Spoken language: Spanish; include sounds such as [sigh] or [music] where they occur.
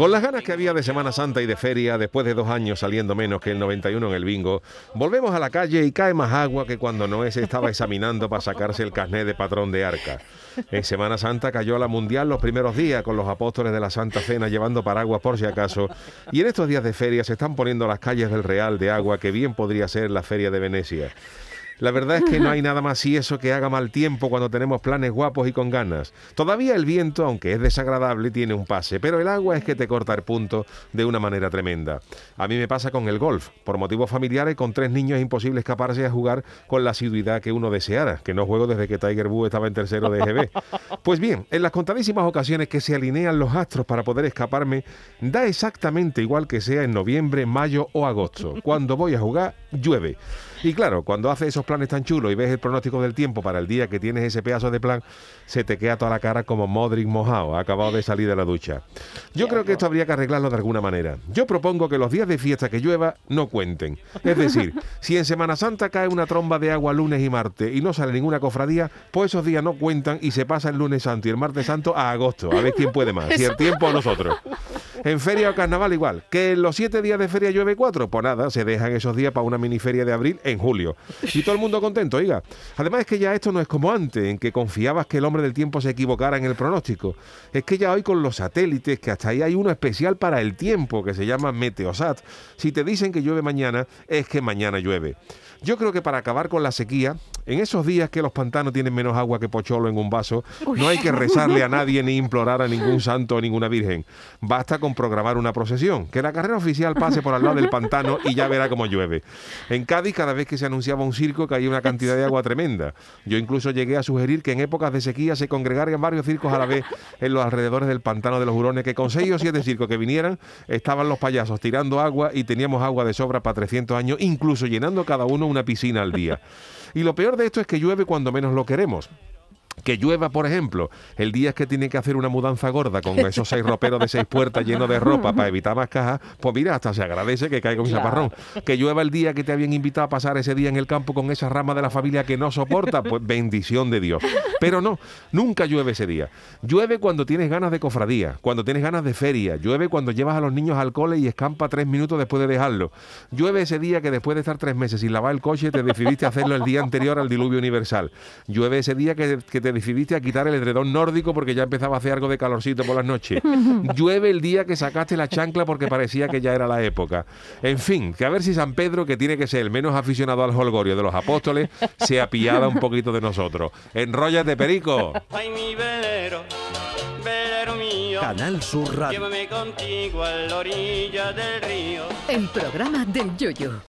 Con las ganas que había de Semana Santa y de feria, después de dos años saliendo menos que el 91 en el bingo, volvemos a la calle y cae más agua que cuando Noé se estaba examinando para sacarse el carnet de patrón de arca. En Semana Santa cayó la Mundial los primeros días con los apóstoles de la Santa Cena llevando paraguas por si acaso. Y en estos días de feria se están poniendo las calles del Real de agua que bien podría ser la feria de Venecia. La verdad es que no hay nada más y eso que haga mal tiempo cuando tenemos planes guapos y con ganas. Todavía el viento, aunque es desagradable, tiene un pase, pero el agua es que te corta el punto de una manera tremenda. A mí me pasa con el golf. Por motivos familiares, con tres niños es imposible escaparse a jugar con la asiduidad que uno deseara, que no juego desde que Tiger Woods estaba en tercero de EGB. Pues bien, en las contadísimas ocasiones que se alinean los astros para poder escaparme, da exactamente igual que sea en noviembre, mayo o agosto. Cuando voy a jugar, llueve. Y claro, cuando haces esos planes tan chulos y ves el pronóstico del tiempo para el día que tienes ese pedazo de plan, se te queda toda la cara como Modric mojado, acabado de salir de la ducha. Yo creo que esto habría que arreglarlo de alguna manera. Yo propongo que los días de fiesta que llueva no cuenten. Es decir, [laughs] si en Semana Santa cae una tromba de agua lunes y martes y no sale ninguna cofradía, pues esos días no cuentan y se pasa el lunes santo y el martes santo a agosto. A ver quién puede más, si el tiempo o nosotros. En feria o carnaval igual. ¿Que en los siete días de feria llueve cuatro? Pues nada, se dejan esos días para una miniferia de abril en julio. Y todo el mundo contento, oiga. Además es que ya esto no es como antes, en que confiabas que el hombre del tiempo se equivocara en el pronóstico. Es que ya hoy con los satélites, que hasta ahí hay uno especial para el tiempo, que se llama Meteosat, si te dicen que llueve mañana, es que mañana llueve. Yo creo que para acabar con la sequía, en esos días que los pantanos tienen menos agua que pocholo en un vaso, no hay que rezarle a nadie ni [laughs] implorar a ningún santo o ninguna virgen. Basta con programar una procesión, que la carrera oficial pase por al lado del pantano y ya verá cómo llueve. En Cádiz, cada vez que se anunciaba un circo, caía una cantidad de agua tremenda. Yo incluso llegué a sugerir que en épocas de sequía se congregaran varios circos a la vez en los alrededores del pantano de los hurones, que con seis o siete circos que vinieran, estaban los payasos tirando agua y teníamos agua de sobra para 300 años, incluso llenando cada uno una piscina al día. Y lo peor de esto es que llueve cuando menos lo queremos. Que llueva, por ejemplo, el día que tiene que hacer una mudanza gorda con esos seis roperos de seis puertas llenos de ropa para evitar más cajas, pues mira, hasta se agradece que caiga un chaparrón. Que llueva el día que te habían invitado a pasar ese día en el campo con esa rama de la familia que no soporta, pues bendición de Dios. Pero no, nunca llueve ese día. Llueve cuando tienes ganas de cofradía, cuando tienes ganas de feria, llueve cuando llevas a los niños al cole y escampa tres minutos después de dejarlo. Llueve ese día que después de estar tres meses sin lavar el coche te decidiste hacerlo el día anterior al diluvio universal. Llueve ese día que, que te decidiste a quitar el edredón nórdico porque ya empezaba a hacer algo de calorcito por las noches. [laughs] Llueve el día que sacaste la chancla porque parecía que ya era la época. En fin, que a ver si San Pedro, que tiene que ser el menos aficionado al holgorio de los apóstoles, se apiada un poquito de nosotros. Enróllate, perico. Ay, mi velero, velero mío. Canal Sur Radio. Llévame contigo a la orilla del río. El programa del Yoyo.